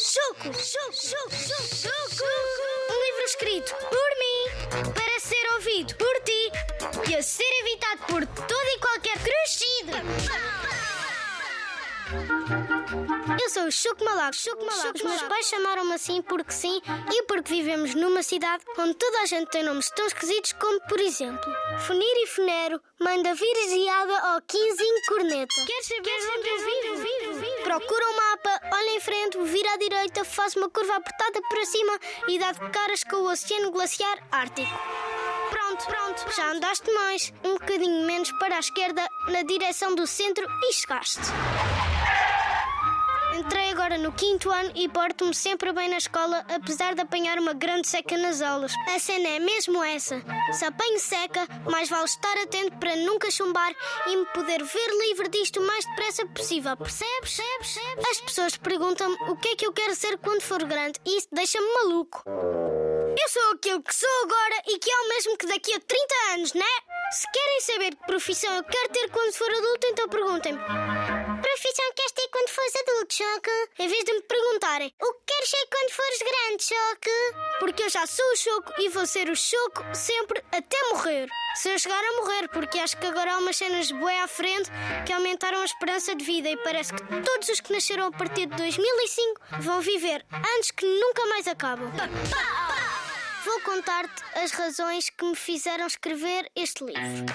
Choco, choco, choco, choco. Um livro escrito por mim, para ser ouvido por ti e a ser evitado por todo e qualquer crescido. Eu sou o Choco Malaco. Choco Malaco. Os meus pais chamaram-me assim porque sim e porque vivemos numa cidade onde toda a gente tem nomes tão esquisitos como, por exemplo, Funir e Funero, Mãe da Virgiada ou Quinzinho Corneta. Queres saber Queres onde eu vivo? Procura um mapa, olha em frente, vira à direita, faz uma curva apertada para cima e dá de caras com o Oceano Glaciar Ártico. Pronto, pronto, já andaste mais. Um bocadinho menos para a esquerda, na direção do centro e chegaste. Entrei agora no quinto ano e porto-me sempre bem na escola, apesar de apanhar uma grande seca nas aulas. A cena é mesmo essa. Se apanho seca, mais vale estar atento para nunca chumbar e me poder ver livre disto o mais depressa possível. Percebes? Percebes? As pessoas perguntam-me o que é que eu quero ser quando for grande e isso deixa-me maluco. Eu sou aquilo que sou agora e que é o mesmo que daqui a 30 anos, né? Se querem saber que profissão eu quero ter quando for adulto, então perguntem-me. Profissão queres ter quando fores adulto, Choque? Em vez de me perguntarem o que queres ser quando fores grande, Choque? Porque eu já sou o Choco e vou ser o Choco sempre até morrer. Se eu chegar a morrer, porque acho que agora há umas cenas bué à frente que aumentaram a esperança de vida e parece que todos os que nasceram a partir de 2005 vão viver anos que nunca mais acabam. Vou contar-te as razões que me fizeram escrever este livro.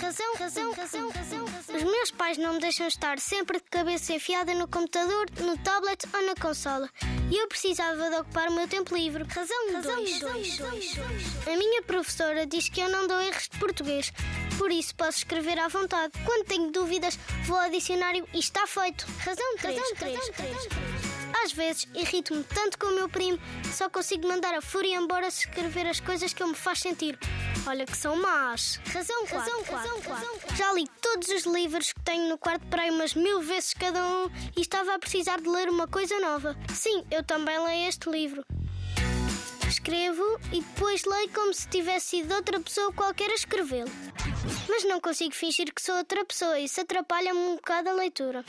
Razão, razão, razão, razão, razão. Os meus pais não me deixam estar sempre de cabeça enfiada no computador, no tablet ou na consola. E eu precisava de ocupar o meu tempo livre. Razão 2. A minha professora diz que eu não dou erros de português, por isso posso escrever à vontade. Quando tenho dúvidas, vou ao dicionário e está feito. Razão 3. Razão 3. Às vezes irrito-me tanto com o meu primo só consigo mandar a fúria embora se escrever as coisas que ele me faz sentir. Olha que são más. Razão 4. Razão 4. Já li todos os livros que tenho no quarto para aí umas mil vezes cada um e estava a precisar de ler uma coisa nova. Sim, eu também leio este livro. Escrevo e depois leio como se tivesse sido outra pessoa qualquer a escrevê-lo. Mas não consigo fingir que sou outra pessoa e isso atrapalha-me um bocado a leitura.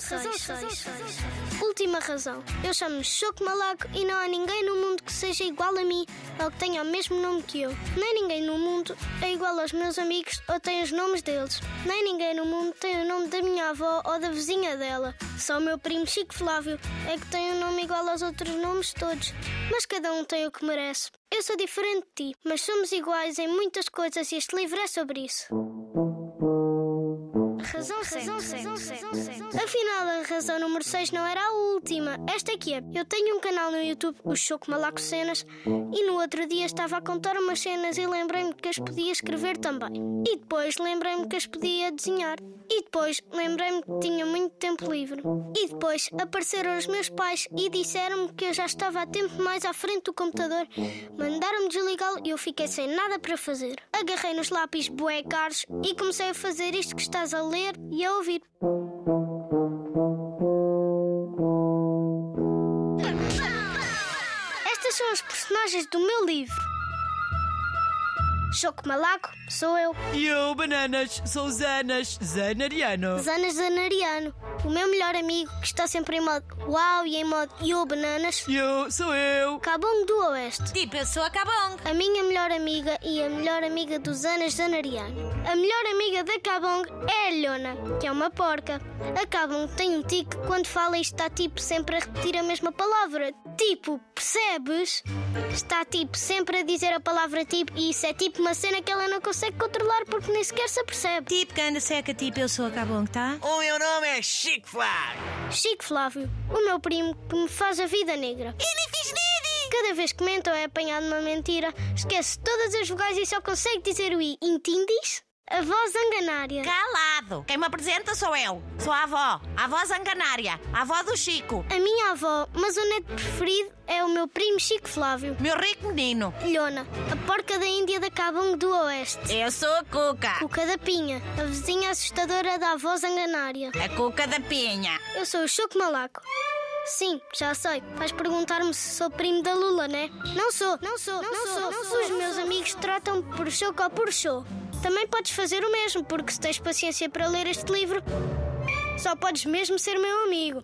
Razão 6. Última razão. Eu chamo-me Choco Malaco e não há ninguém no mundo que seja igual a mim ou que tenha o mesmo nome que eu. Nem ninguém no mundo é igual aos meus amigos ou tem os nomes deles. Nem ninguém no mundo tem o nome da minha avó ou da vizinha dela. Só o meu primo Chico Flávio é que tem um nome igual aos outros nomes todos. Mas cada um tem o que merece. Eu sou diferente de ti, mas somos iguais em muitas coisas e este livro é sobre isso. Razão 7. Afinal, a razão número 6 não era a última. Esta aqui é. Eu tenho um canal no YouTube, o Choco Malaco Cenas, e no outro dia estava a contar umas cenas e lembrei-me que as podia escrever também. E depois lembrei-me que as podia desenhar. E depois lembrei-me que tinha muito tempo livre. E depois apareceram os meus pais e disseram-me que eu já estava há tempo mais à frente do computador. Mandaram-me desligá-lo e eu fiquei sem nada para fazer. Agarrei nos lápis bué e comecei a fazer isto que estás a ler e a ouvir. Estas são as personagens do meu livro. Choco Malaco, sou eu. E eu, bananas, sou Zanas, Zanariano. Zanas Zanariano, o meu melhor amigo que está sempre em modo uau e em modo yo bananas. E eu, sou eu. Cabong do Oeste. Tipo, eu sou a Cabong. A minha melhor amiga e a melhor amiga do Zanas Zanariano. A melhor amiga da Cabong é a Lhona, que é uma porca. A Cabong tem um tique quando fala e está tipo sempre a repetir a mesma palavra. Tipo, percebes? Está tipo sempre a dizer a palavra tipo e isso é tipo uma cena que ela não consegue controlar porque nem sequer se apercebe. Tipo, que anda seca, tipo, eu sou a Cabong, tá? O meu nome é Chico Flávio. Chico Flávio, o meu primo que me faz a vida negra. E nem fiz nada! Cada vez que mente ou é apanhado numa mentira, esquece todas as vogais e só consegue dizer o i. Entendes? A voz zanganária. Calado! Quem me apresenta sou eu. Sou a avó. A avó zanganária. A avó do Chico. A minha avó, mas o neto preferido é o meu primo Chico Flávio. Meu rico menino. Lhona, a porca da Índia da Cabong do Oeste. Eu sou a Cuca. Cuca da Pinha, a vizinha assustadora da avó zanganária. A Cuca da Pinha. Eu sou o Choco Malaco. Sim, já sei. Vais perguntar-me se sou primo da Lula, né? Não sou, não sou, não, sou, não sou. Os meus amigos tratam por Choco ou por show. Também podes fazer o mesmo, porque se tens paciência para ler este livro, Só podes mesmo ser meu amigo.